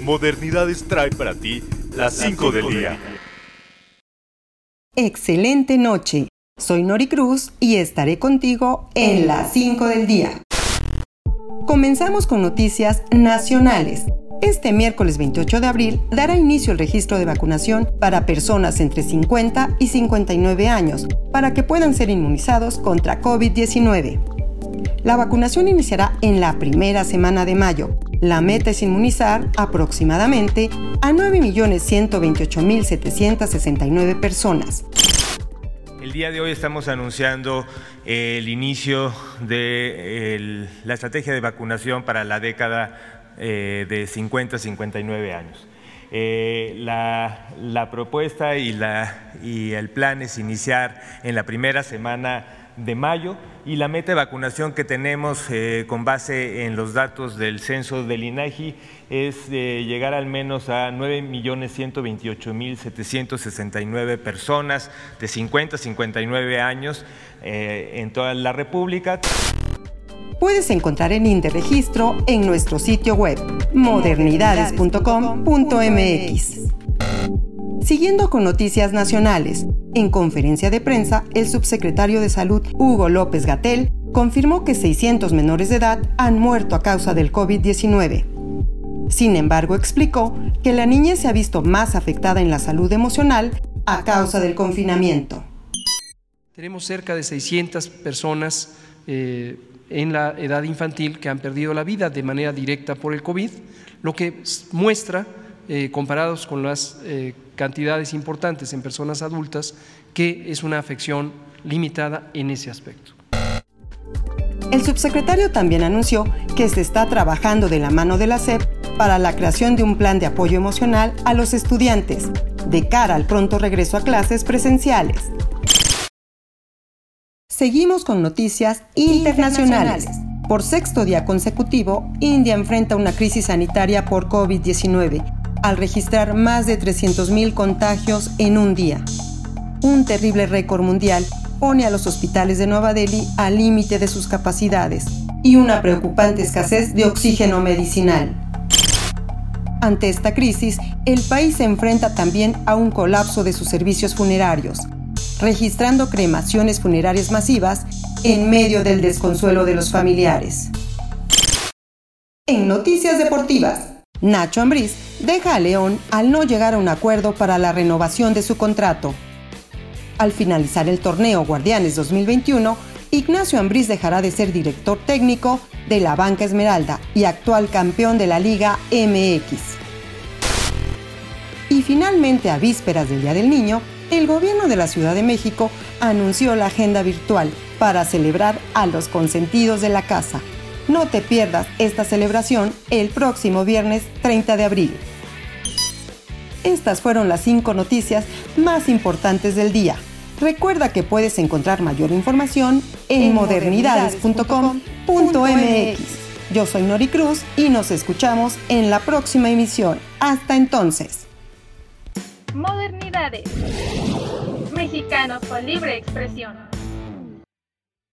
Modernidades trae para ti las 5 del día. Excelente noche. Soy Nori Cruz y estaré contigo en las 5 del día. Comenzamos con noticias nacionales. Este miércoles 28 de abril dará inicio el registro de vacunación para personas entre 50 y 59 años para que puedan ser inmunizados contra COVID-19. La vacunación iniciará en la primera semana de mayo. La meta es inmunizar aproximadamente a 9.128.769 personas. El día de hoy estamos anunciando el inicio de la estrategia de vacunación para la década eh, de 50 a 59 años. Eh, la, propuesta la, y el plan es iniciar en la primera semana de mayo y la meta de vacunación que tenemos eh, con base en los datos del censo del INAGI es llegar al menos a 9.128.769 personas de 50 a 59 años en toda la República puedes encontrar el INDE registro en nuestro sitio web modernidades.com.mx. Siguiendo con noticias nacionales, en conferencia de prensa, el subsecretario de Salud, Hugo López Gatel, confirmó que 600 menores de edad han muerto a causa del COVID-19. Sin embargo, explicó que la niña se ha visto más afectada en la salud emocional a causa del confinamiento. Tenemos cerca de 600 personas eh, en la edad infantil que han perdido la vida de manera directa por el COVID, lo que muestra, eh, comparados con las eh, cantidades importantes en personas adultas, que es una afección limitada en ese aspecto. El subsecretario también anunció que se está trabajando de la mano de la SEP para la creación de un plan de apoyo emocional a los estudiantes de cara al pronto regreso a clases presenciales. Seguimos con noticias internacionales. Por sexto día consecutivo, India enfrenta una crisis sanitaria por COVID-19, al registrar más de 300.000 contagios en un día. Un terrible récord mundial pone a los hospitales de Nueva Delhi al límite de sus capacidades y una preocupante escasez de oxígeno medicinal. Ante esta crisis, el país se enfrenta también a un colapso de sus servicios funerarios, registrando cremaciones funerarias masivas en medio del desconsuelo de los familiares. En noticias deportivas, Nacho Ambriz deja a León al no llegar a un acuerdo para la renovación de su contrato. Al finalizar el torneo Guardianes 2021, Ignacio Ambriz dejará de ser director técnico de la Banca Esmeralda y actual campeón de la Liga MX. Y finalmente, a vísperas del Día del Niño, el gobierno de la Ciudad de México anunció la agenda virtual para celebrar a los consentidos de la casa. No te pierdas esta celebración el próximo viernes 30 de abril. Estas fueron las cinco noticias más importantes del día. Recuerda que puedes encontrar mayor información en modernidades.com.mx. Yo soy Nori Cruz y nos escuchamos en la próxima emisión. Hasta entonces. Modernidades. Mexicanos con libre expresión.